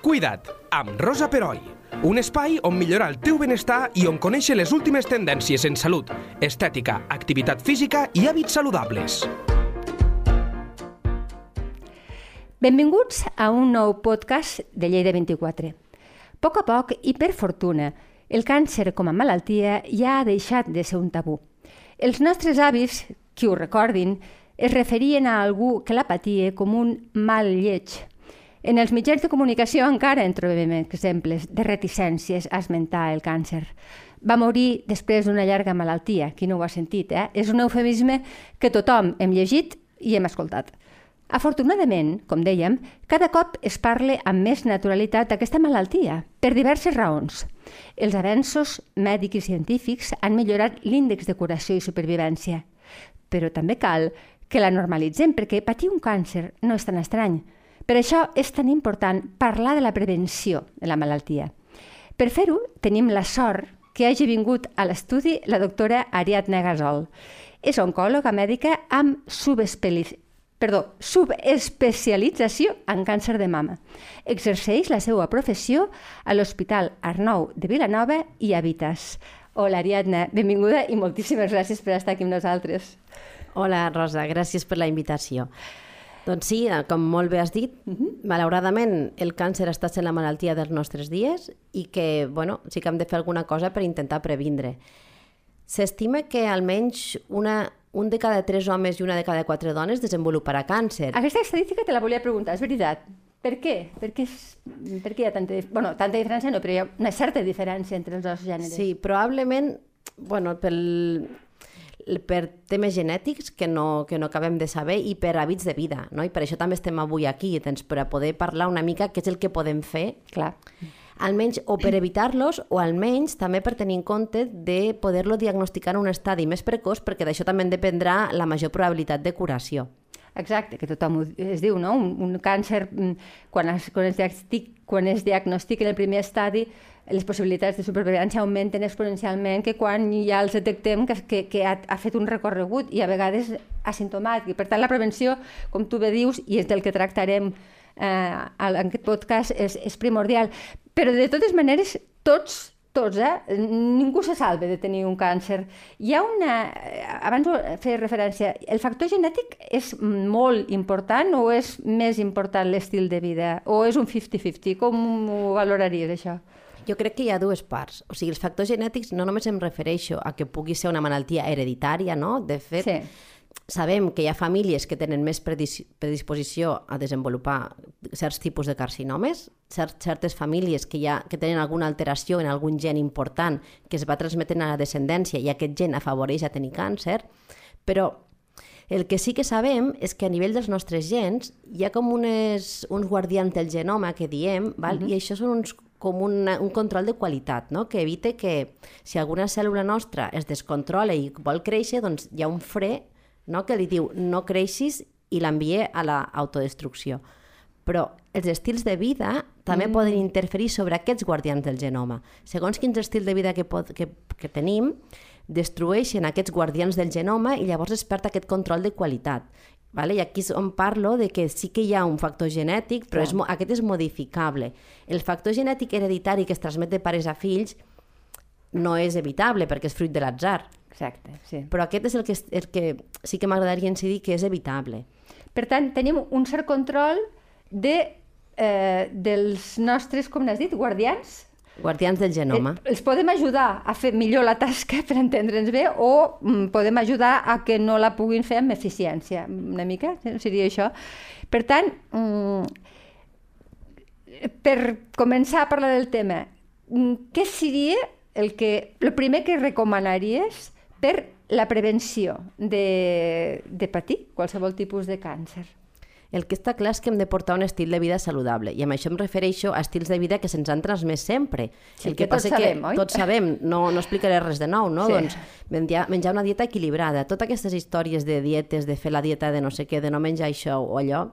Cuida't, amb Rosa Peroi. Un espai on millorar el teu benestar i on conèixer les últimes tendències en salut, estètica, activitat física i hàbits saludables. Benvinguts a un nou podcast de Lleida 24. A poc a poc, i per fortuna, el càncer com a malaltia ja ha deixat de ser un tabú. Els nostres avis, qui ho recordin, es referien a algú que la patia com un mal lleig. En els mitjans de comunicació encara en trobem exemples de reticències a esmentar el càncer. Va morir després d'una llarga malaltia, qui no ho ha sentit, eh? És un eufemisme que tothom hem llegit i hem escoltat. Afortunadament, com dèiem, cada cop es parla amb més naturalitat d'aquesta malaltia, per diverses raons. Els avenços mèdics i científics han millorat l'índex de curació i supervivència, però també cal que la normalitzem, perquè patir un càncer no és tan estrany. Per això és tan important parlar de la prevenció de la malaltia. Per fer-ho, tenim la sort que hagi vingut a l'estudi la doctora Ariadna Gasol. És oncòloga mèdica amb perdó, subespecialització en càncer de mama. Exerceix la seva professió a l'Hospital Arnau de Vilanova i Habitas. Hola, Ariadna, benvinguda i moltíssimes gràcies per estar aquí amb nosaltres. Hola, Rosa, gràcies per la invitació. Doncs sí, eh, com molt bé has dit, uh -huh. malauradament el càncer està sent la malaltia dels nostres dies i que, bueno, sí que hem de fer alguna cosa per intentar previndre. S'estima que almenys una, un de cada tres homes i una de cada quatre dones desenvoluparà càncer. Aquesta estadística te la volia preguntar, és veritat. Per què? Per què, és, per què hi ha tanta, bueno, tanta diferència? No, però hi ha una certa diferència entre els dos gèneres. Sí, probablement, bueno, pel, per temes genètics que no, que no acabem de saber i per hàbits de vida, no? I per això també estem avui aquí, doncs, per a poder parlar una mica què és el que podem fer. Clar. Almenys o per evitar-los o almenys també per tenir en compte de poder-lo diagnosticar en un estadi més precoç perquè d'això també en dependrà la major probabilitat de curació. Exacte, que tothom es diu, no? Un, un càncer, mm, quan es, quan, es diagnostic, quan es diagnostica en el primer estadi, les possibilitats de supervivència augmenten exponencialment que quan ja els detectem que, que, que ha, ha fet un recorregut i a vegades asimptomàtic. Per tant, la prevenció, com tu bé dius, i és del que tractarem eh, en aquest podcast, és, és primordial. Però de totes maneres, tots tots, eh? Ningú se salve de tenir un càncer. Hi ha una... Abans fer referència, el factor genètic és molt important o és més important l'estil de vida? O és un 50-50? Com ho valoraries, això? Jo crec que hi ha dues parts. O sigui, els factors genètics no només em refereixo a que pugui ser una malaltia hereditària, no? De fet, sí. sabem que hi ha famílies que tenen més predisposició a desenvolupar certs tipus de carcinomes, cert, certes famílies que, ha, que tenen alguna alteració en algun gen important que es va transmetent a la descendència i aquest gen afavoreix a tenir càncer, però el que sí que sabem és que a nivell dels nostres gens hi ha com unes, uns guardians del genoma que diem, val? Uh -huh. i això són uns com una, un control de qualitat, no? que evite que si alguna cèl·lula nostra es descontrola i vol créixer, doncs hi ha un fre no? que li diu no creixis i l'envia a l'autodestrucció. Però els estils de vida també mm. poden interferir sobre aquests guardians del genoma. Segons quins estils de vida que, pot, que, que tenim, destrueixen aquests guardians del genoma i llavors es perd aquest control de qualitat. Vale? I aquí és on parlo de que sí que hi ha un factor genètic, però és, aquest és modificable. El factor genètic hereditari que es transmet de pares a fills no és evitable perquè és fruit de l'atzar. Exacte, sí. Però aquest és el que, el que sí que m'agradaria incidir que és evitable. Per tant, tenim un cert control de, eh, dels nostres, com n'has dit, guardians Guardians del genoma. Eh, els podem ajudar a fer millor la tasca, per entendre'ns bé, o mm, podem ajudar a que no la puguin fer amb eficiència. Una mica seria això. Per tant, mm, per començar a parlar del tema, mm, què seria el, que, el primer que recomanaries per la prevenció de, de patir qualsevol tipus de càncer? El que està clar és que hem de portar un estil de vida saludable i amb això em refereixo a estils de vida que se'ns han transmès sempre. Sí, el que, que passa tots sabem, que oi? tots sabem, no, no explicaré res de nou, no? Sí. Doncs menjar, menjar una dieta equilibrada, totes aquestes històries de dietes, de fer la dieta de no sé què, de no menjar això o allò,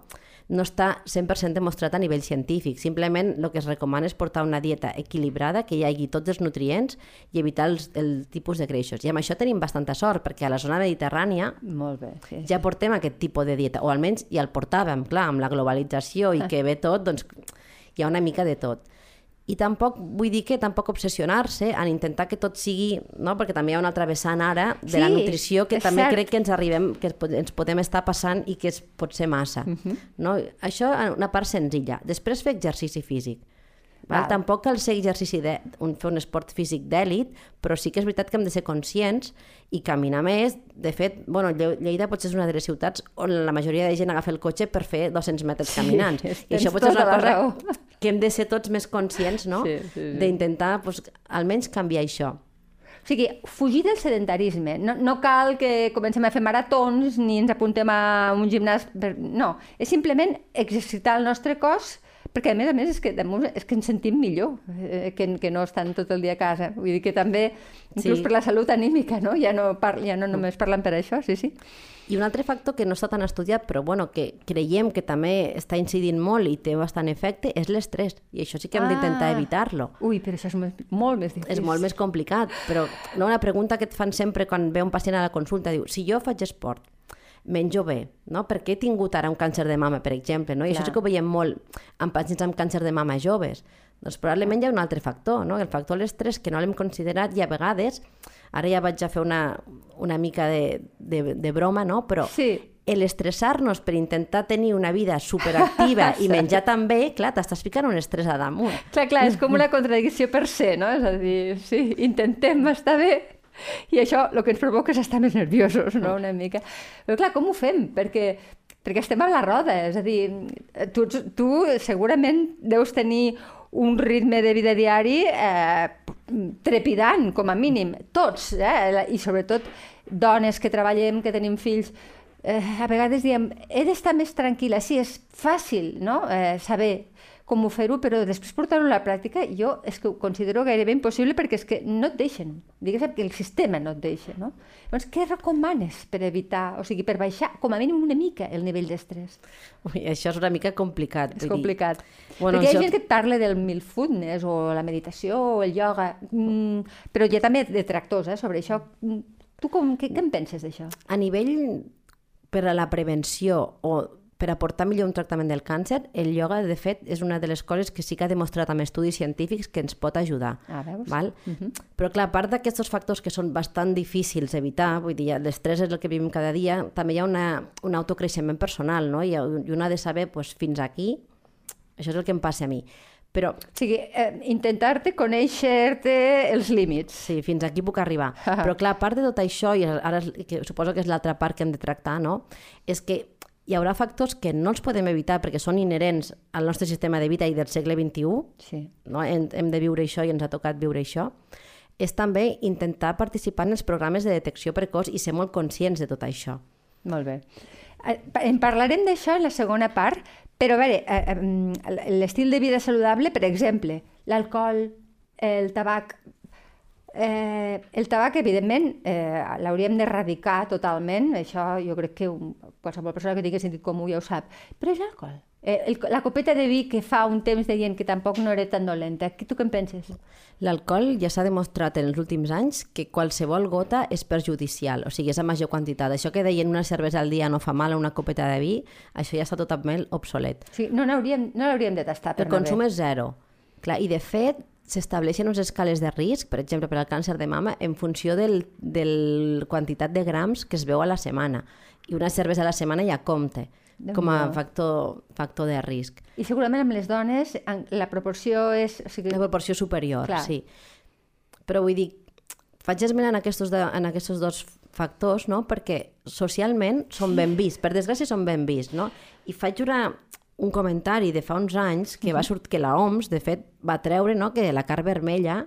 no està 100% demostrat a nivell científic. Simplement el que es recomana és portar una dieta equilibrada, que hi hagi tots els nutrients i evitar els, el tipus de greixos. I amb això tenim bastanta sort, perquè a la zona mediterrània Molt bé, sí. ja portem aquest tipus de dieta, o almenys ja el portàvem, clar, amb la globalització i que ve tot, doncs hi ha una mica de tot. I tampoc, vull dir que tampoc obsessionar-se en intentar que tot sigui, no? perquè també hi ha una altra vessant ara de Sí, la nutrició que també cert. crec que ens arribem, que ens podem estar passant i que és, pot ser massa. Uh Mhm. -huh. no? Això una part senzilla. Després fer exercici físic. Val? Val. Tampoc cal ser exercici de, un, fer un esport físic d'èlit, però sí que és veritat que hem de ser conscients i caminar més. De fet, bueno, Lle- Lleida potser és una de les ciutats on la majoria de gent agafa el cotxe per fer 200 metres caminant. tens I això potser és tota una la cosa raó. Que hem de ser tots més conscients, no? Sí, sí, sí. D'intentar, pues, almenys canviar això. O sigui, fugir del sedentarisme. No, no cal que comencem a fer maratons ni ens apuntem a un gimnàs. Per... No, és simplement exercitar el nostre cos perquè a més a més és que, és que ens sentim millor eh, que, que no estan tot el dia a casa. Vull dir que també, inclús Sí. per la salut anímica, no? Ja no, par ja no només parlen per això, sí, sí. I un altre factor que no està tan estudiat, però bueno, que creiem que també està incidint molt i té bastant efecte, és l'estrès. I això sí que hem d'intentar Ah. evitar-lo. Ui, però això és més, molt més difícil. És molt més complicat, però no, una pregunta que et fan sempre quan ve un pacient a la consulta, diu, si jo faig esport, menjo bé, no? Per què he tingut ara un càncer de mama, per exemple, no? I Clar. això sí que ho veiem molt en pacients amb càncer de mama joves. Doncs probablement hi ha un altre factor, no? El factor de l'estrès que no l'hem considerat i a vegades, ara ja vaig a fer una, una mica de, de, de broma, no? Però Sí. l'estressar-nos per intentar tenir una vida superactiva i menjar tan bé, clar, t'estàs ficant un estrès a damunt. Clar, clar, és com una contradicció per se, no? És a dir, sí, intentem estar bé i això el que ens provoca és estar més nerviosos, no?, una mica. Però clar, com ho fem? Perquè, perquè estem a la roda, és a dir, tu, tu segurament deus tenir un ritme de vida diari eh, trepidant, com a mínim, tots, eh? i sobretot dones que treballem, que tenim fills, eh, a vegades diem, he d'estar més tranquil·la. Sí, és fàcil no? eh, saber com ho fer-ho, però després portar-ho a la pràctica jo és que ho considero gairebé impossible perquè és que no et deixen, diguéssim que el sistema no et deixa. No? Llavors, què recomanes per evitar, o sigui, per baixar com a mínim una mica el nivell d'estrès? Ui, això és una mica complicat. És dir. complicat. Bueno, perquè hi ha això- gent que et parla del mindfulness o la meditació o el ioga, mm, però hi ha també detractors eh, sobre això. Mm, Tu com, què, què en penses d'això? A nivell per a la prevenció o per aportar millor un tractament del càncer, el ioga, de fet, és una de les coses que sí que ha demostrat amb estudis científics que ens pot ajudar. Ah, veus? Val? Però clar, a part d'aquests factors que són bastant difícils d'evitar, vull dir, l'estrès és el que vivim cada dia, també hi ha una, un autocreixement personal, no? I, i un ha de saber, doncs, fins aquí, això és el que em passa a mi. Però O sigui, eh, intentar-te conèixer-te els límits. Sí, fins aquí puc arribar. Però clar, a part de tot això, i ara que suposo que és l'altra part que hem de tractar, no? és que hi haurà factors que no els podem evitar perquè són inherents al nostre sistema de vida i del segle XXI, Sí. no? hem, hem de viure això i ens ha tocat viure això, és també intentar participar en els programes de detecció precoç i ser molt conscients de tot això. Molt bé. Eh, En parlarem d'això en la segona part, però a veure, eh, l'estil de vida saludable, per exemple, l'alcohol, el tabac... Eh, el tabac, evidentment, eh, l'hauríem d'erradicar totalment, això jo crec que un, qualsevol persona que tingui sentit comú ja ho sap. Però és l'alcohol. Eh, el, la copeta de vi que fa un temps deien que tampoc no era tan dolenta. Tu què en penses? L'alcohol ja s'ha demostrat en els últims anys que qualsevol gota és perjudicial, o sigui, és a major quantitat. Això que deien una cervesa al dia no fa mal a una copeta de vi, això ja està totalment obsolet. Sigui, no n'hauríem no l'hauríem de tastar per El consum és zero. Clar, I de fet, s'estableixen unes escales de risc, per exemple, per al càncer de mama, en funció del, del quantitat de grams que es veu a la setmana. I una cervesa a la setmana ja compte com a factor, factor de risc. I segurament amb les dones la proporció és... O sigui, La proporció superior, Clar. sí. Però vull dir, faig esment en aquests, de, en aquests dos factors, no? perquè socialment són ben vists, per desgràcia són ben vists, no? I faig una, un comentari de fa uns anys que va sortir que la OMS, de fet, va treure no? que la carn vermella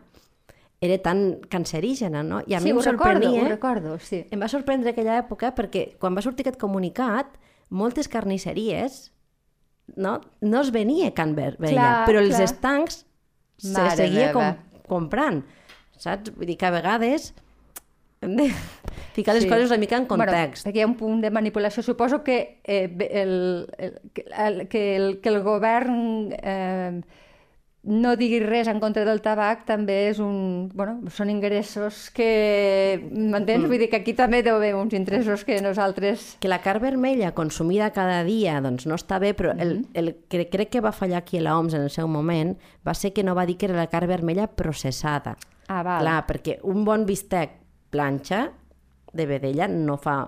era tan cancerígena, no? I a mi sí, em ho recordo, sorprenia... ho recordo, sí. Em va sorprendre aquella època perquè quan va sortir aquest comunicat, moltes carnisseries no, no es venia can vermella, Clar, però els clar. estancs se Mare seguia com, comprant, saps? Vull dir que a vegades de ficar les Sí. coses una mica en context. Bueno, perquè hi ha un punt de manipulació. Suposo que, eh, el, el, que, el, que, el, que el govern eh, no diguis res en contra del tabac també és un... Bueno, són ingressos que... M'entens? Mm. Vull dir que aquí també deu haver uns interessos que nosaltres... Que la carn vermella consumida cada dia doncs no està bé, però el, mm-hmm. el que crec que va fallar aquí a l'OMS en el seu moment va ser que no va dir que era la carn vermella processada. Ah, val. Clar, perquè un bon bistec planxa de vedella no fa...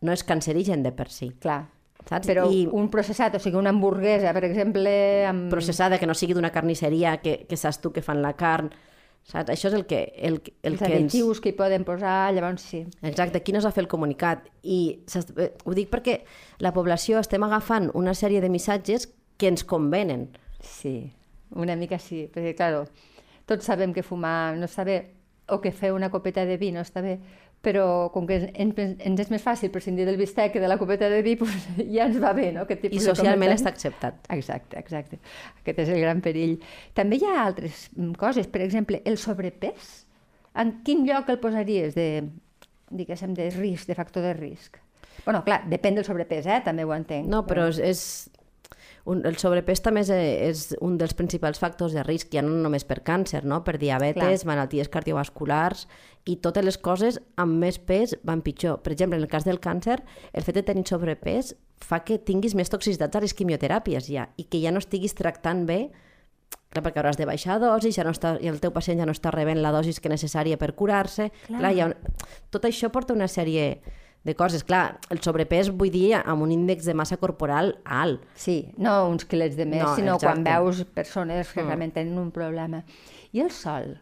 no és cancerigen de per si. Clar. Saps? Però I... un processat, o sigui, una hamburguesa, per exemple... Amb... Processada, que no sigui d'una carnisseria, que, que saps tu que fan la carn, saps? Això és el que... El, el Els que additius ens... que hi poden posar, llavors sí. Exacte, aquí no s'ha fet el comunicat. I eh, ho dic perquè la població estem agafant una sèrie de missatges que ens convenen. Sí, una mica sí, perquè, claro, tots sabem que fumar no està bé, o que fer una copeta de vi no està bé, però com que ens, és més fàcil prescindir del bistec que de la copeta de vi, pues, ja ens va bé, no? Aquest tipus I socialment està acceptat. Exacte, exacte. Aquest és el gran perill. També hi ha altres mm, coses, per exemple, el sobrepès. En quin lloc el posaries de, diguéssim, de risc, de factor de risc? bueno, clar, depèn del sobrepès, eh? també ho entenc. No, però és, és un, el sobrepès també és, és un dels principals factors de risc, ja no només per càncer, no? per diabetes, Clar. malalties cardiovasculars, i totes les coses amb més pes van pitjor. Per exemple, en el cas del càncer, el fet de tenir sobrepès fa que tinguis més toxicitats a les quimioteràpies ja, i que ja no estiguis tractant bé Clar, perquè hauràs de baixar dosis, ja no està, i el teu pacient ja no està rebent la dosis que necessària per curar-se. Clar. Clar, ja, tot això porta una sèrie de coses. Clar, el sobrepès, vull dir, amb un índex de massa corporal alt. Sí, no uns quilets de més, no, sinó exacte. quan veus persones que mm. realment tenen un problema. I el sol?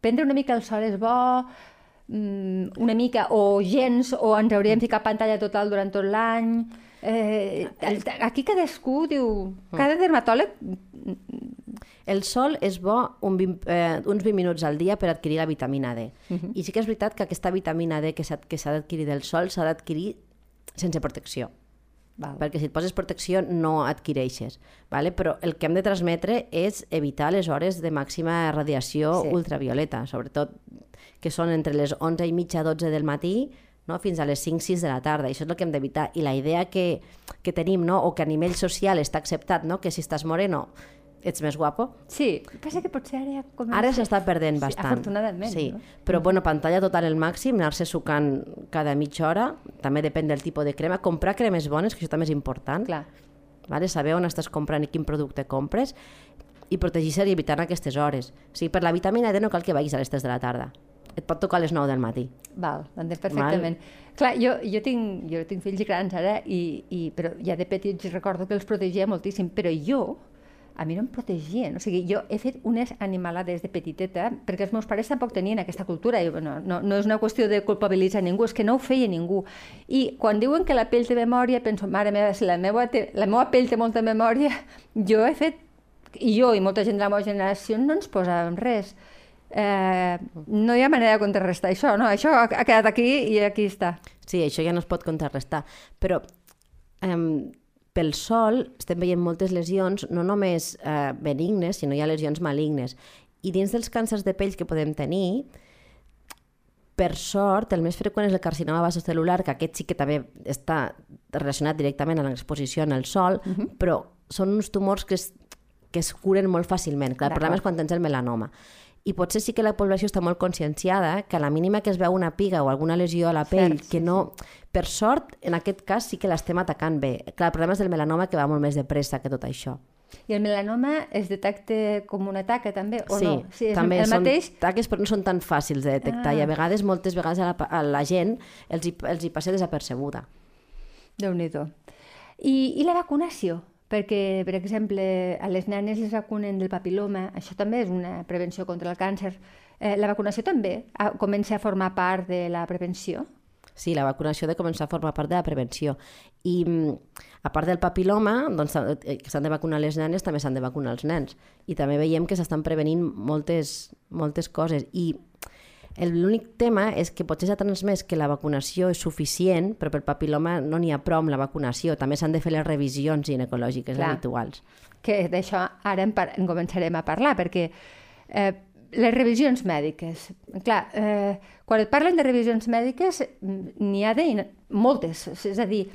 Prendre una mica el sol és bo, mm, una mica, o gens, o ens hauríem ficat pantalla total durant tot l'any... Eh, aquí cadascú diu... Mm. Cada dermatòleg el sol és bo un 20, eh, uns 20 minuts al dia per adquirir la vitamina D. Uh -huh. I sí que és veritat que aquesta vitamina D que s'ha d'adquirir del sol s'ha d'adquirir sense protecció. Val. Perquè si et poses protecció no adquireixes. Vale? Però el que hem de transmetre és evitar les hores de màxima radiació sí. ultravioleta, sobretot que són entre les 11 i mitja 12 del matí no? fins a les 5-6 de la tarda. I això és el que hem d'evitar. I la idea que, que tenim, no? o que a nivell social està acceptat, no? que si estàs moreno ets més guapo. Sí, passa que potser ara ja comença... Ara s'està perdent sí, bastant. Afortunadament. Sí, no? però bueno, pantalla total el màxim, anar-se sucant cada mitja hora, també depèn del tipus de crema. Comprar cremes bones, que això també és important. Clar. Vale? Saber on estàs comprant i quin producte compres i protegir-se i evitar aquestes hores. O sigui, per la vitamina D no cal que vagis a les 3 de la tarda. Et pot tocar a les 9 del matí. Val, entens perfectament. Val? Clar, jo, jo, tinc, jo tinc fills grans ara, i, i, però ja de petits recordo que els protegia moltíssim, però jo, a mi no em protegien. O sigui, jo he fet unes animalades de petiteta perquè els meus pares tampoc tenien aquesta cultura. I, bueno, no, no és una qüestió de culpabilitzar ningú, és que no ho feia ningú. I quan diuen que la pell té memòria, penso, mare meva, si la meva, té, la meva pell té molta memòria, jo he fet, i jo i molta gent de la meva generació no ens posàvem res. Eh, no hi ha manera de contrarrestar això, no? Això ha quedat aquí i aquí està. Sí, això ja no es pot contrarrestar. Però eh, pel sol estem veient moltes lesions, no només eh, benignes, sinó hi ha lesions malignes. I dins dels càncers de pell que podem tenir, per sort, el més freqüent és el carcinoma vasocel·lular, que aquest sí que també està relacionat directament amb l'exposició en el sol, uh -huh. però són uns tumors que es, que es curen molt fàcilment. Clar, el problema és quan tens el melanoma i potser sí que la població està molt conscienciada que a la mínima que es veu una piga o alguna lesió a la pell Cert, que no... Sí. Per sort, en aquest cas sí que l'estem atacant bé. Clar, el problema és del melanoma que va molt més de pressa que tot això. I el melanoma es detecta com una taca també, o sí, no? Sí, també el són mateix... taques però no són tan fàcils de detectar ah. i a vegades, moltes vegades a la, a la gent els hi, els hi passa desapercebuda. Déu-n'hi-do. I, I la vacunació? Perquè, per exemple, a les nenes les vacunen del papiloma, això també és una prevenció contra el càncer. Eh, la vacunació també a, comença a formar part de la prevenció? Sí, la vacunació ha de començar a formar part de la prevenció. I mm, a part del papiloma, doncs, eh, que s'han de vacunar les nenes, també s'han de vacunar els nens. I també veiem que s'estan prevenint moltes, moltes coses. I L'únic tema és que potser s'ha transmès que la vacunació és suficient, però per papiloma no n'hi ha prou amb la vacunació. També s'han de fer les revisions ginecològiques Clar. habituals. Que d'això ara en, en començarem a parlar, perquè eh, les revisions mèdiques. Clar, eh, quan et parlen de revisions mèdiques, n'hi ha de moltes. És a dir,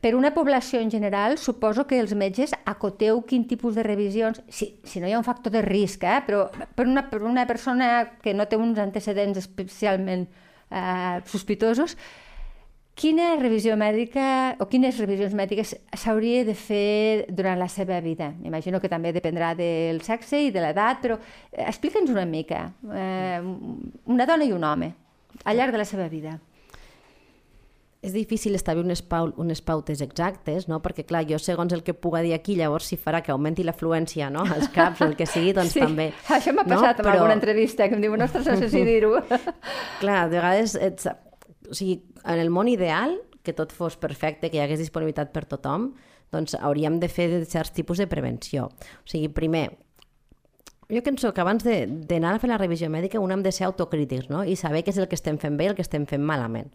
per una població en general, suposo que els metges acoteu quin tipus de revisions, si, si no hi ha un factor de risc, eh? però per una, per una persona que no té uns antecedents especialment eh, sospitosos, quina revisió mèdica o quines revisions mèdiques s'hauria de fer durant la seva vida? M'imagino que també dependrà del sexe i de l'edat, però eh, explica'ns una mica. Eh, una dona i un home, al llarg de la seva vida és difícil establir unes, pau, unes pautes exactes, no? perquè clar, jo segons el que puga dir aquí, llavors si farà que augmenti l'afluència no? als caps o el que sigui, doncs sí, també. Això m'ha passat no? en Però... alguna entrevista, que em diuen, ostres, no sé si dir-ho. clar, de vegades, ets... o sigui, en el món ideal, que tot fos perfecte, que hi hagués disponibilitat per tothom, doncs hauríem de fer certs tipus de prevenció. O sigui, primer, jo penso que abans d'anar a fer la revisió mèdica un hem de ser autocrítics no? i saber què és el que estem fent bé i el que estem fent malament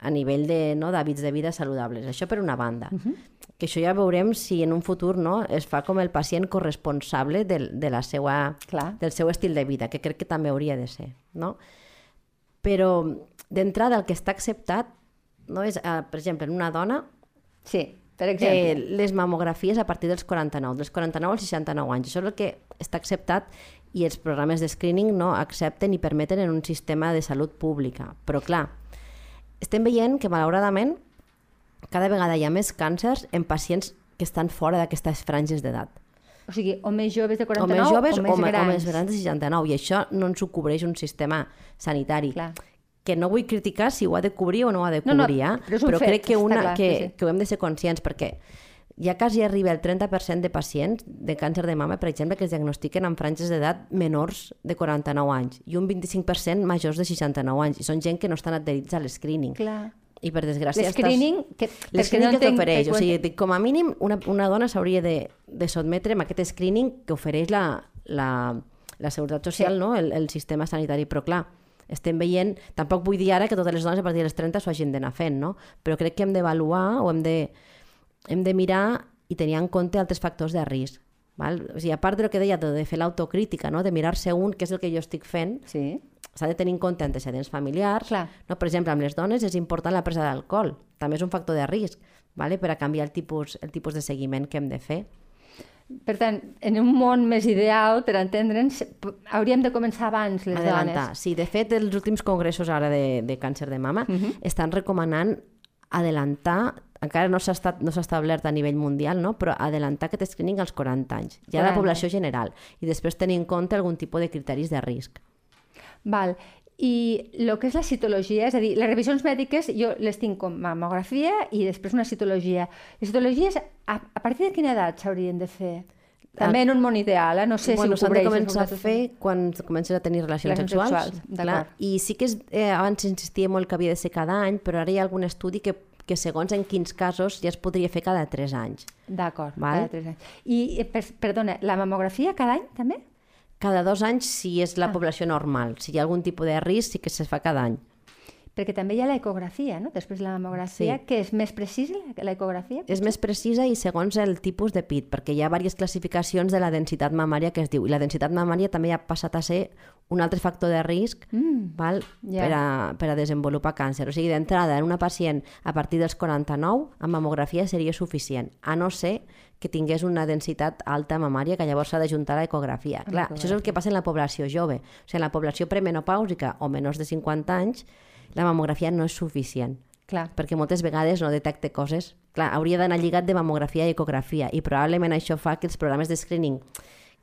a nivell de, no, d'hàbits de vida saludables. Això per una banda. Uh -huh. Que això ja veurem si en un futur no, es fa com el pacient corresponsable de, de la seva, Clar. del seu estil de vida, que crec que també hauria de ser. No? Però d'entrada el que està acceptat no, és, eh, per exemple, en una dona... Sí, per exemple. Eh, les mamografies a partir dels 49, dels 49 als 69 anys. Això és el que està acceptat i els programes de screening no accepten i permeten en un sistema de salut pública. Però clar, estem veient que, malauradament, cada vegada hi ha més càncers en pacients que estan fora d'aquestes franges d'edat. O sigui, o més joves de 49 o més, joves, o més o, grans. O més grans de 69, i això no ens ho cobreix un sistema sanitari. Clar. Que no vull criticar si ho ha de cobrir o no ho ha de cobrir, no, no, eh? però, però fet, crec que, una, clar, que, sí, sí. que ho hem de ser conscients, perquè ja quasi arriba el 30% de pacients de càncer de mama, per exemple, que es diagnostiquen amb franges d'edat menors de 49 anys i un 25% majors de 69 anys. I són gent que no estan adherits a l'escreening. I per desgràcia l'escreening que, l'escreening no que t'ofereix, o sigui, com a mínim una, una dona s'hauria de, de sotmetre a aquest screening que ofereix la, la, la Seguretat Social, sí. no? el, el sistema sanitari, però clar, estem veient, tampoc vull dir ara que totes les dones a partir dels 30 s'ho hagin d'anar fent, no? però crec que hem d'avaluar o hem de, hem de mirar i tenir en compte altres factors de risc. Val? O sigui, a part del que deia de, de fer l'autocrítica, no? de mirar-se un, què és el que jo estic fent, sí s'ha de tenir en compte antecedents familiars. Clar. No? Per exemple, amb les dones és important la presa d'alcohol. També és un factor de risc vale? per a canviar el tipus, el tipus de seguiment que hem de fer. Per tant, en un món més ideal, per entendre'ns, hauríem de començar abans les Adelantar. dones. Sí, de fet, els últims congressos ara de, de càncer de mama uh mhm. -huh. estan recomanant adelantar encara no s'ha no establert a nivell mundial, no? però adelantar aquest screening als 40 anys, ja 40. la població general, i després tenir en compte algun tipus de criteris de risc. Val. I el que és la citologia, és a dir, les revisions mèdiques jo les tinc com mamografia i després una citologia. Les citologies, a, a partir de quina edat s'haurien de fer? També en un món ideal, eh? no sé bueno, si ho cobreix. Bueno, s'han de començar a fer quan comences a tenir relacions, relacions sexuals. sexuals clar. I sí que és, eh, abans s'insistia molt que havia de ser cada any, però ara hi ha algun estudi que que segons en quins casos ja es podria fer cada 3 anys. D'acord, cada 3 anys. I, eh, per, perdona, la mamografia cada any també? cada dos anys si és la ah. població normal. Si hi ha algun tipus de risc, sí que se fa cada any. Perquè també hi ha l'ecografia, no? Després de la mamografia, sí. que és més precisa, l'ecografia? És més precisa i segons el tipus de pit, perquè hi ha diverses classificacions de la densitat mamària que es diu, i la densitat mamària també ha passat a ser un altre factor de risc mm, val, yeah. per, a, per a desenvolupar càncer. O sigui, d'entrada, en una pacient a partir dels 49, amb mamografia seria suficient, a no ser que tingués una densitat alta mamària que llavors s'ha d'ajuntar a l'ecografia. Clar, això és el que passa en la població jove. O sigui, en la població premenopàusica o menors de 50 anys, la mamografia no és suficient. Clar. Perquè moltes vegades no detecta coses. Clar, hauria d'anar lligat de mamografia i ecografia i probablement això fa que els programes de screening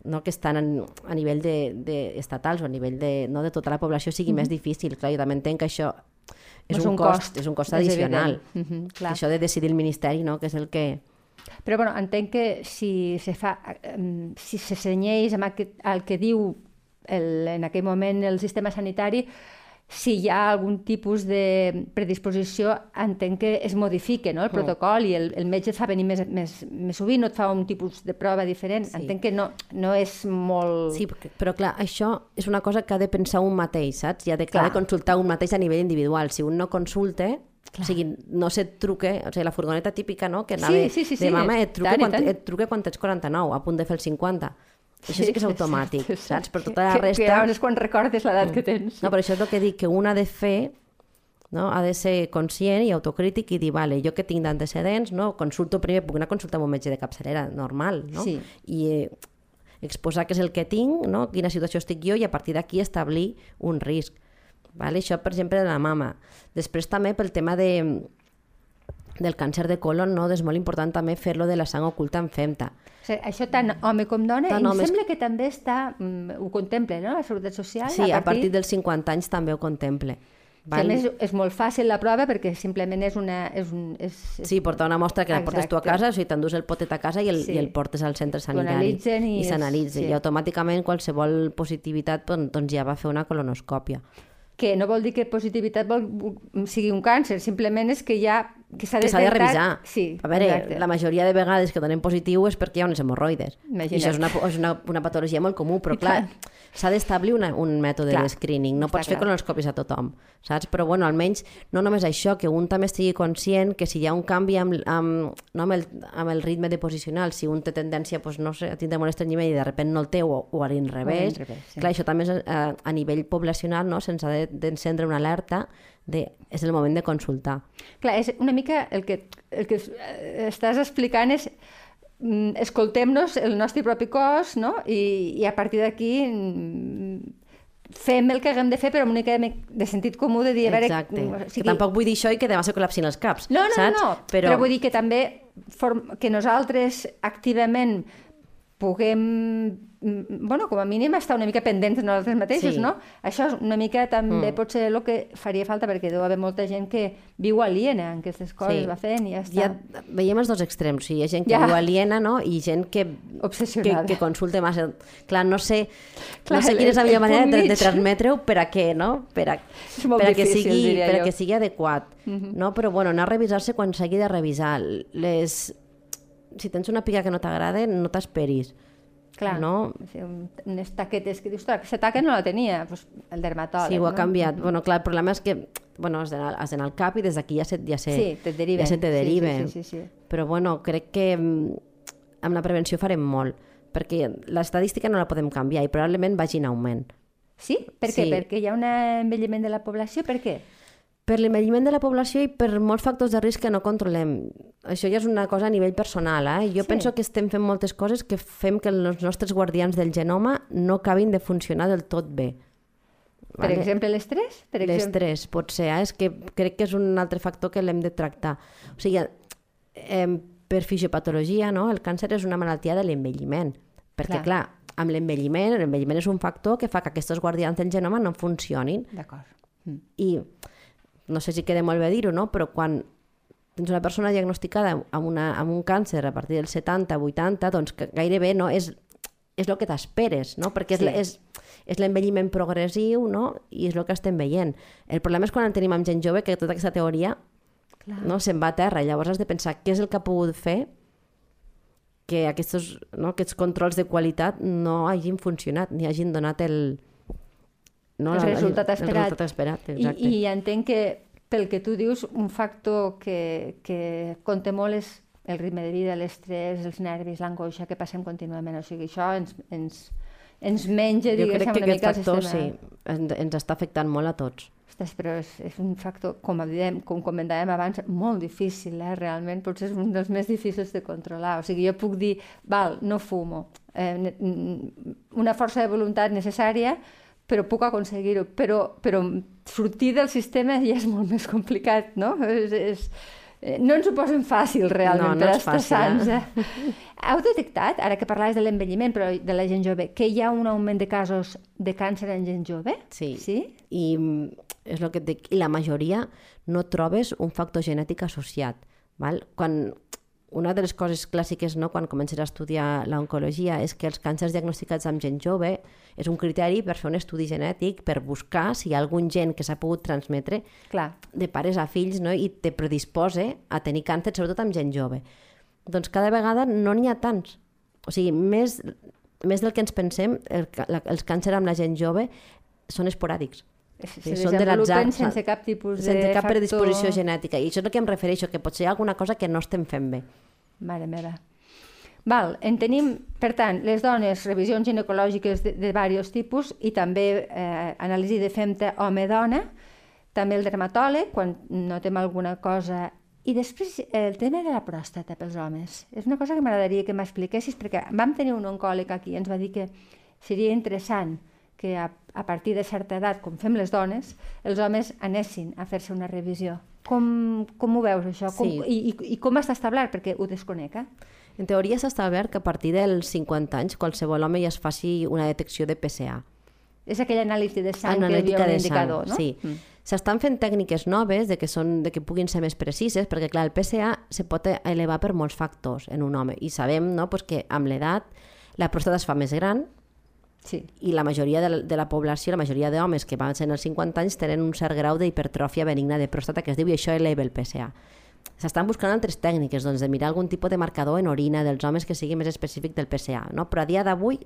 no, que estan en, a nivell de, de estatals o a nivell de, no, de tota la població sigui mm -hmm. més difícil. Clar, jo també entenc que això és, és un, un cost, cost, és un cost addicional. Mm -hmm, clar. Això de decidir el Ministeri, no, que és el que, però bueno, entenc que si se, fa, si se senyeix amb aquest, el que diu el, en aquell moment el sistema sanitari, si hi ha algun tipus de predisposició, entenc que es modifique no, el mm. protocol i el, el metge et fa venir més, més, més sovint, no et fa un tipus de prova diferent. Sí. Entenc que no, no és molt... Sí, però clar, això és una cosa que ha de pensar un mateix, saps? I ha de, clar. ha de consultar un mateix a nivell individual. Si un no consulte, Clar. O sigui, no se't truque, o sigui, la furgoneta típica, no?, que anava sí, sí, sí, de mama, et truque, tant, quan, tant. et truque quan tens 49, a punt de fer el 50. Això sí, que és automàtic, sí, sí, saps? Per tota la resta... Que, que és quan recordes l'edat mm. que tens. No, però això és el que dic, que una ha de fer no? ha de ser conscient i autocrític i dir, vale, jo que tinc d'antecedents, no? consulto primer, puc anar a consultar amb un metge de capçalera, normal, no? Sí. I eh, exposar què és el que tinc, no? quina situació estic jo i a partir d'aquí establir un risc. Vale? Això, per exemple, de la mama. Després també pel tema de, del càncer de colon, no? és molt important també fer-lo de la sang oculta en femta. O sigui, això tant home com dona, Tant i em sembla que també està, mm, ho contempla, no?, la Seguretat Social. Sí, a partir dels 50 anys també ho contemple. Que a més, és molt fàcil la prova perquè simplement és una... És un, és, és... Sí, portar una mostra que la portes tu a Exacte. casa, o sigui, t'endús el potet a casa i el, Sí. i el portes al centre sanitari. i s'analitza. sí. I automàticament qualsevol positivitat doncs, doncs ja va fer una colonoscòpia. que no vol dir que positivitat vol- sigui un càncer, simplement és que ja que s'ha de detectat- revisar. Sí, a veure, exacte. la majoria de vegades que donem positiu és perquè hi ha unes hemorroides. Imagina't. I això és una, és una, una patologia molt comú, però clar, s'ha d'establir un mètode Clar, de screening. No està pots fer clar. colonoscòpies a tothom, saps? Però bueno, almenys, no només això, que un també estigui conscient que si hi ha un canvi amb, amb, no, amb, el, amb el ritme de posicional, si un té tendència doncs, no sé, a tindre molt estrenyiment i de sobte no el té o, o a l'inrevés, sí. clar, això també és, a, a nivell poblacional no? se'ns ha de- d'encendre una alerta de és el moment de consultar. Clar, és una mica el que, el que eh, estàs explicant és mm, escoltem-nos el nostre propi cos no? I, i a partir d'aquí mm, fem el que haguem de fer però amb una mica de, sentit comú de dir a veure... Exacte. mm, Que tampoc vull dir això i que demà se col·lapsin els caps, No, no, saps? no, però... però vull dir que també form... que nosaltres activament puguem, bueno, com a mínim estar una mica pendents de nosaltres mateixos, Sí. no? Això és una mica també mm. pot ser el que faria falta, perquè deu haver molta gent que viu aliena en aquestes coses, va fent i ja està. Ja veiem els dos extrems, o sigui, hi ha gent que Ja. viu aliena no? i gent que, que, Obsessionada. que consulta massa. Clar, no sé, Clar, no sé quina és la millor manera de, de transmetre-ho per a què, no? Per a, per a que difícil, sigui, per a que sigui adequat. no? Però bueno, anar a revisar-se quan s'hagi de revisar. Les... Si tens una pica que no t'agrada, no t'esperis. Clar, no? sí, un, unes taquetes que dius, "Ostres, aquesta taca no la tenia, pues, el dermatòleg. Sí, ho ha no? canviat. Bueno, clar, el problema és que bueno, has d'anar al CAP i des d'aquí ja se, ja se, Sí, te't deriven. ja se te Sí, sí, deriven. sí, sí, sí. Però bueno, crec que mm, amb la prevenció farem molt, perquè l'estadística no la podem canviar i probablement vagi en augment. Sí? Per què? Sí. Perquè hi ha un envelliment de la població? Per què? Per l'envelliment de la població i per molts factors de risc que no controlem. Això ja és una cosa a nivell personal. Eh? Jo Sí. penso que estem fent moltes coses que fem que els nostres guardians del genoma no acabin de funcionar del tot bé. Per exemple, l'estrès? Per exemple... L'estrès, pot ser. Eh? És que crec que és un altre factor que l'hem de tractar. O sigui, eh, per fisiopatologia, no? el càncer és una malaltia de l'envelliment. Perquè, Clar. clar, amb l'envelliment, l'envelliment és un factor que fa que aquests guardians del genoma no funcionin. D'acord. Mm. I no sé si queda molt bé dir-ho, no? però quan tens una persona diagnosticada amb, una, amb un càncer a partir dels 70, 80, doncs que gairebé no és, és el que t'esperes, no? perquè és, Sí. la- és, és l'envelliment progressiu no? i és el que estem veient. El problema és quan en tenim amb gent jove que tota aquesta teoria Clar. no, se'n va a terra. Llavors has de pensar què és el que ha pogut fer que aquests, no, aquests controls de qualitat no hagin funcionat, ni hagin donat el, no, El resultat El esperat. resultat esperat, I, exacte. I entenc que, pel que tu dius, un factor que, que compta molt és el ritme de vida, l'estrès, els nervis, l'angoixa que passem contínuament. O sigui, això ens, ens, ens menja, Jo crec diguéssim, que una aquest mica el factor sí, ens, ens està afectant molt a tots. Ostres, però és, és un factor, com, diem, com comentàvem abans, molt difícil, eh? realment, potser és un dels més difícils de controlar. O sigui, jo puc dir, val, no fumo, eh, una força de voluntat necessària, però puc aconseguir-ho. Però, però sortir del sistema ja és molt més complicat, no? És, és, eh, no ens ho posen fàcil, realment, No, no per és estar fàcil, sans. Eh? Heu detectat, ara que parlaves de l'envelliment, però de la gent jove, que hi ha un augment de casos de càncer en gent jove? Sí. Sí? I mm, és el que et dic, i la majoria no trobes un factor genètic associat. Val? Quan, una de les coses clàssiques no, quan comences a estudiar l'oncologia és que els càncers diagnosticats amb gent jove és un criteri per fer un estudi genètic per buscar si hi ha algun gen que s'ha pogut transmetre Clar. de pares a fills no? i te predispose a tenir càncer, sobretot amb gent jove. Doncs cada vegada no n'hi ha tants. O sigui, més, més del que ens pensem, el, la, els càncers amb la gent jove són esporàdics. Se Sí, són de l'atzar, sense cap tipus de sense cap factor... predisposició genètica. I això és el que em refereixo, que potser hi ha alguna cosa que no estem fent bé. Mare meva. Val, en tenim, per tant, les dones, revisions ginecològiques de, de diversos tipus i també eh, anàlisi de femta home-dona. també el dermatòleg, quan notem alguna cosa i després el tema de la pròstata pels homes. És una cosa que m'agradaria que m'expliquessis, perquè vam tenir un oncòleg aquí i ens va dir que seria interessant que a, a partir de certa edat, com fem les dones, els homes anessin a fer-se una revisió. Com, com ho veus, això? Com, Sí. i, i, I com està establert? Perquè ho desconec, eh? En teoria s'ha establert que a partir dels 50 anys qualsevol home ja es faci una detecció de PSA. És aquella anàlisi de sang Una que hi analítica havia un indicador, sang, no? sí. Mm. S'estan fent tècniques noves de que, són, de que puguin ser més precises, perquè clar, el PSA se pot elevar per molts factors en un home i sabem no, pues que amb l'edat la pròstata es fa més gran Sí. i la majoria de la, de la població, la majoria d'homes que van ser als 50 anys tenen un cert grau d'hipertròfia benigna de pròstata que es diu i això eleva el PSA. S'estan buscant altres tècniques, doncs, de mirar algun tipus de marcador en orina dels homes que sigui més específic del PSA, no? però a dia d'avui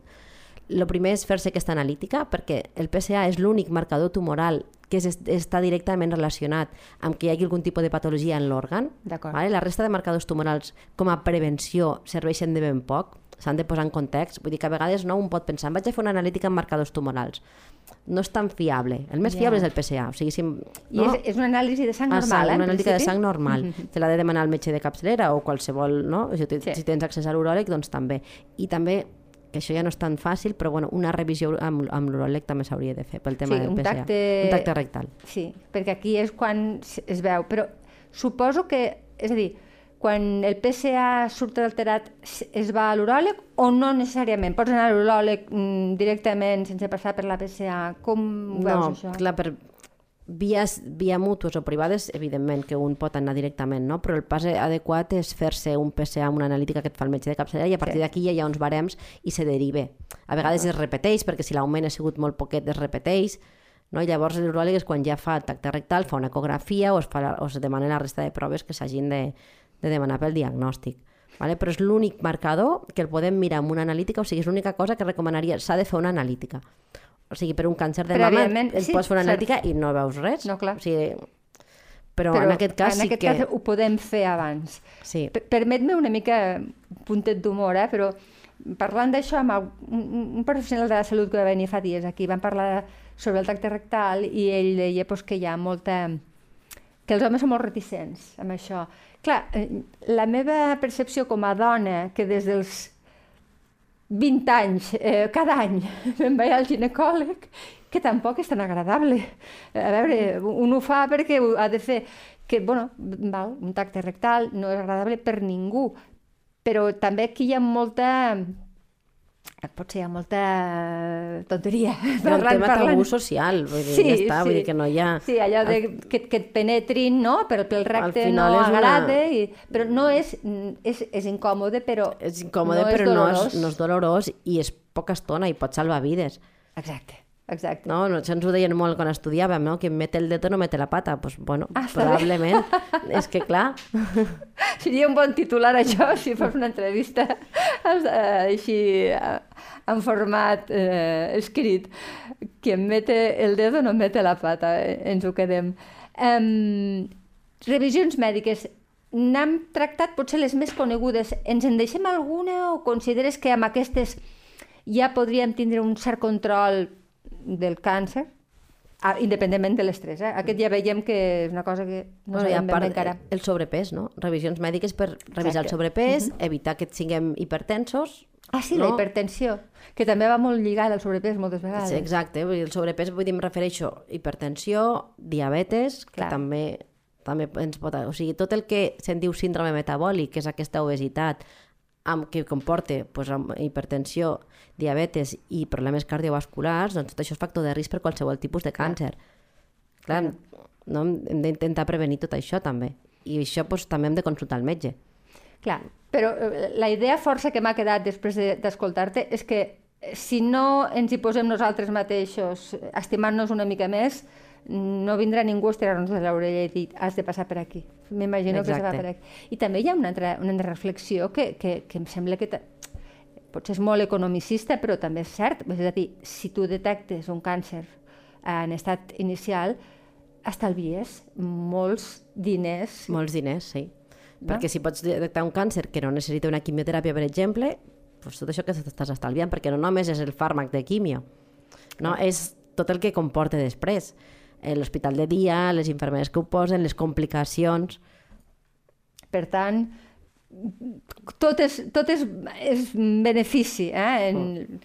el primer és fer-se aquesta analítica perquè el PSA és l'únic marcador tumoral que és, està directament relacionat amb que hi hagi algun tipus de patologia en l'òrgan. Vale? La resta de marcadors tumorals com a prevenció serveixen de ben poc, s'han de posar en context. Vull dir que a vegades no un pot pensar, vaig a fer una analítica amb marcadors tumorals. No és tan fiable. El més Ja. fiable és el PSA. O sigui, si, I és, és una anàlisi de sang normal, sang, eh? una analítica de sang normal. Te l'ha de demanar el metge de capçalera o qualsevol, no? Si, Sí. si tens accés a l'uròleg, doncs també. I també, que això ja no és tan fàcil, però bueno, una revisió amb, amb l'uròleg també s'hauria de fer pel tema Sí, del PSA. tacte- Un tacte rectal. Sí, perquè aquí és quan es veu. Però suposo que, és a dir, quan el PSA surt alterat es va a l'uròleg o no necessàriament? Pots anar a l'uròleg mm, directament sense passar per la PSA? Com ho veus, no, això? clar, per vies, via mútues o privades, evidentment que un pot anar directament, no? però el pas adequat és fer-se un PSA amb una analítica que et fa el metge de capçalera i a partir Sí. d'aquí ja hi ha uns barems i se derive. A vegades es repeteix, perquè si l'augment ha sigut molt poquet es repeteix, no? I llavors l'uròleg és quan ja fa el tacte rectal, fa una ecografia o es, fa, o es demana la resta de proves que s'hagin de, de demanar pel diagnòstic. Vale? Però és l'únic marcador que el podem mirar amb una analítica, o sigui, és l'única cosa que recomanaria, s'ha de fer una analítica. O sigui, per un càncer de mama et sí, pots fer una cert. analítica i no veus res. No, clar. O sigui, però, en aquest cas en sí aquest que... cas ho podem fer abans. Sí. Per- Permet-me una mica un puntet d'humor, eh? però parlant d'això amb un, un- professional de la salut que va venir fa dies aquí, vam parlar sobre el tacte rectal i ell deia pues, que hi ha molta... que els homes són molt reticents amb això. Clar, eh, la meva percepció com a dona, que des dels 20 anys, eh, cada any, me'n vaig al ginecòleg, que tampoc és tan agradable. A veure, un ho fa perquè ho ha de fer, que, bueno, val, un tacte rectal no és agradable per ningú, però també aquí hi ha molta... Potser hi ha molta tonteria. Hi ha un tema tabú social, vull dir, ja està, vull dir que no hi ha... Sí, allò de que, que et penetrin, no?, però pel recte no és una- agrada, i, però no és, és, és incòmode, però És incòmode, no és però no és, dolorós. no és dolorós i és poca estona i pot salvar vides. Exacte, exacte. No, no, això ens ho deien molt quan estudiàvem, no? Quien mete el dedo no mete la pata. Pues, bueno, Ah, probablement. és que, clar, Seria un bon titular això, si fos una entrevista eh, així eh, en format eh, escrit. Quien mete el dedo no mete la pata, eh, ens ho quedem. Um, revisions mèdiques. N'hem tractat potser les més conegudes. Ens en deixem alguna o consideres que amb aquestes ja podríem tindre un cert control del càncer? Ah, independentment de l'estrès, eh? Aquest ja veiem que és una cosa que no bueno, sabem ben encara. el sobrepès, no? Revisions mèdiques per revisar Exacte. el sobrepès, evitar que siguem hipertensos. Ah, sí, la no? hipertensió, que també va molt lligada al sobrepès moltes vegades. Sí, exacte, vull dir, el sobrepès, vull dir, em refereixo a hipertensió, diabetes, que Clar. també també ens pot... O sigui, tot el que se'n diu síndrome metabòlic, que és aquesta obesitat, amb, que comporta pues, amb hipertensió, diabetes i problemes cardiovasculars, doncs tot això és factor de risc per qualsevol tipus de càncer. Clar, no? hem d'intentar prevenir tot això també. I això pues, també hem de consultar el metge. Clar, però eh, la idea força que m'ha quedat després de- d'escoltar-te és que eh, si no ens hi posem nosaltres mateixos, eh, estimant-nos una mica més, no vindrà ningú a estirar-nos de l'orella i dir has de passar per aquí. M'imagino que se va per aquí. I també hi ha una altra, una altra reflexió que, que, que em sembla que potser és molt economicista, però també és cert. És a dir, si tu detectes un càncer en estat inicial, estalvies molts diners. Molts diners, sí. No? Perquè si pots detectar un càncer que no necessita una quimioteràpia, per exemple, doncs tot això que t'estàs estalviant, perquè no només és el fàrmac de quimio, no? és tot el que comporta després. Eh, l'hospital de dia, les infermeres que ho posen, les complicacions... Per tant, tot és, tot és, és benefici. Eh? En, mm.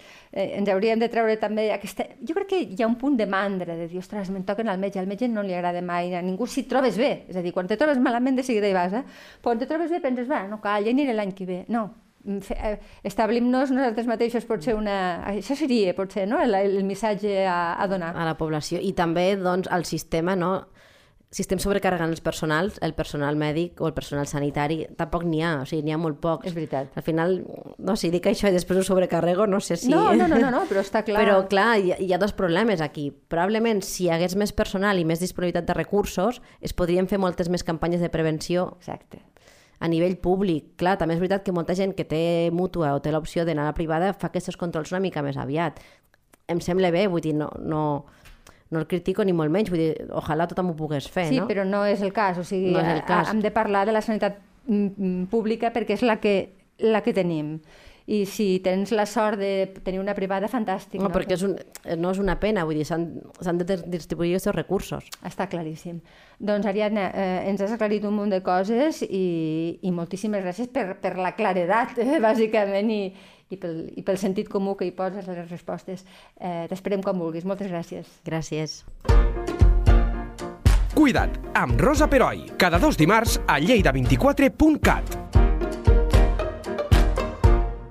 ens hauríem de treure també aquesta... Jo crec que hi ha un punt de mandra, de dir, ostres, me'n toquen al metge, al metge no li agrada mai a ningú si trobes bé. És a dir, quan te trobes malament de seguida hi vas, eh? però quan te trobes bé penses, va, no cal, ja aniré l'any que ve. No, establim-nos nosaltres mateixos pot ser una... Això seria, potser, no? el, el missatge a, a donar. A la població. I també, doncs, al sistema, no? si estem sobrecarregant els personals, el personal mèdic o el personal sanitari, tampoc n'hi ha, o sigui, n'hi ha molt pocs. És veritat. Al final, no, si dic això i després ho sobrecarrego, no sé si... No, no, no, no, no però està clar. Però clar, hi hi ha dos problemes aquí. Probablement, si hi hagués més personal i més disponibilitat de recursos, es podrien fer moltes més campanyes de prevenció Exacte. A nivell públic. Clar, també és veritat que molta gent que té mútua o té l'opció d'anar a la privada fa aquests controls una mica més aviat. Em sembla bé, vull dir, no, no, no el critico ni molt menys, vull dir, ojalà tothom ho pogués fer, sí, no? Sí, però no és el cas, o sigui, no és el cas. hem de parlar de la sanitat mm, mm, pública perquè és la que, la que tenim i si tens la sort de tenir una privada, fantàstic. No, no? perquè és un, no és una pena, vull dir, s'han de distribuir aquests recursos. Està claríssim. Doncs, Ariadna, eh, ens has aclarit un munt de coses i, i moltíssimes gràcies per, per la claredat, eh, bàsicament, i, i pel, i pel sentit comú que hi poses les respostes. Eh, T'esperem quan vulguis. Moltes gràcies. Gràcies. Cuida't, amb Rosa Peroi, cada dos dimarts a lleida24.cat.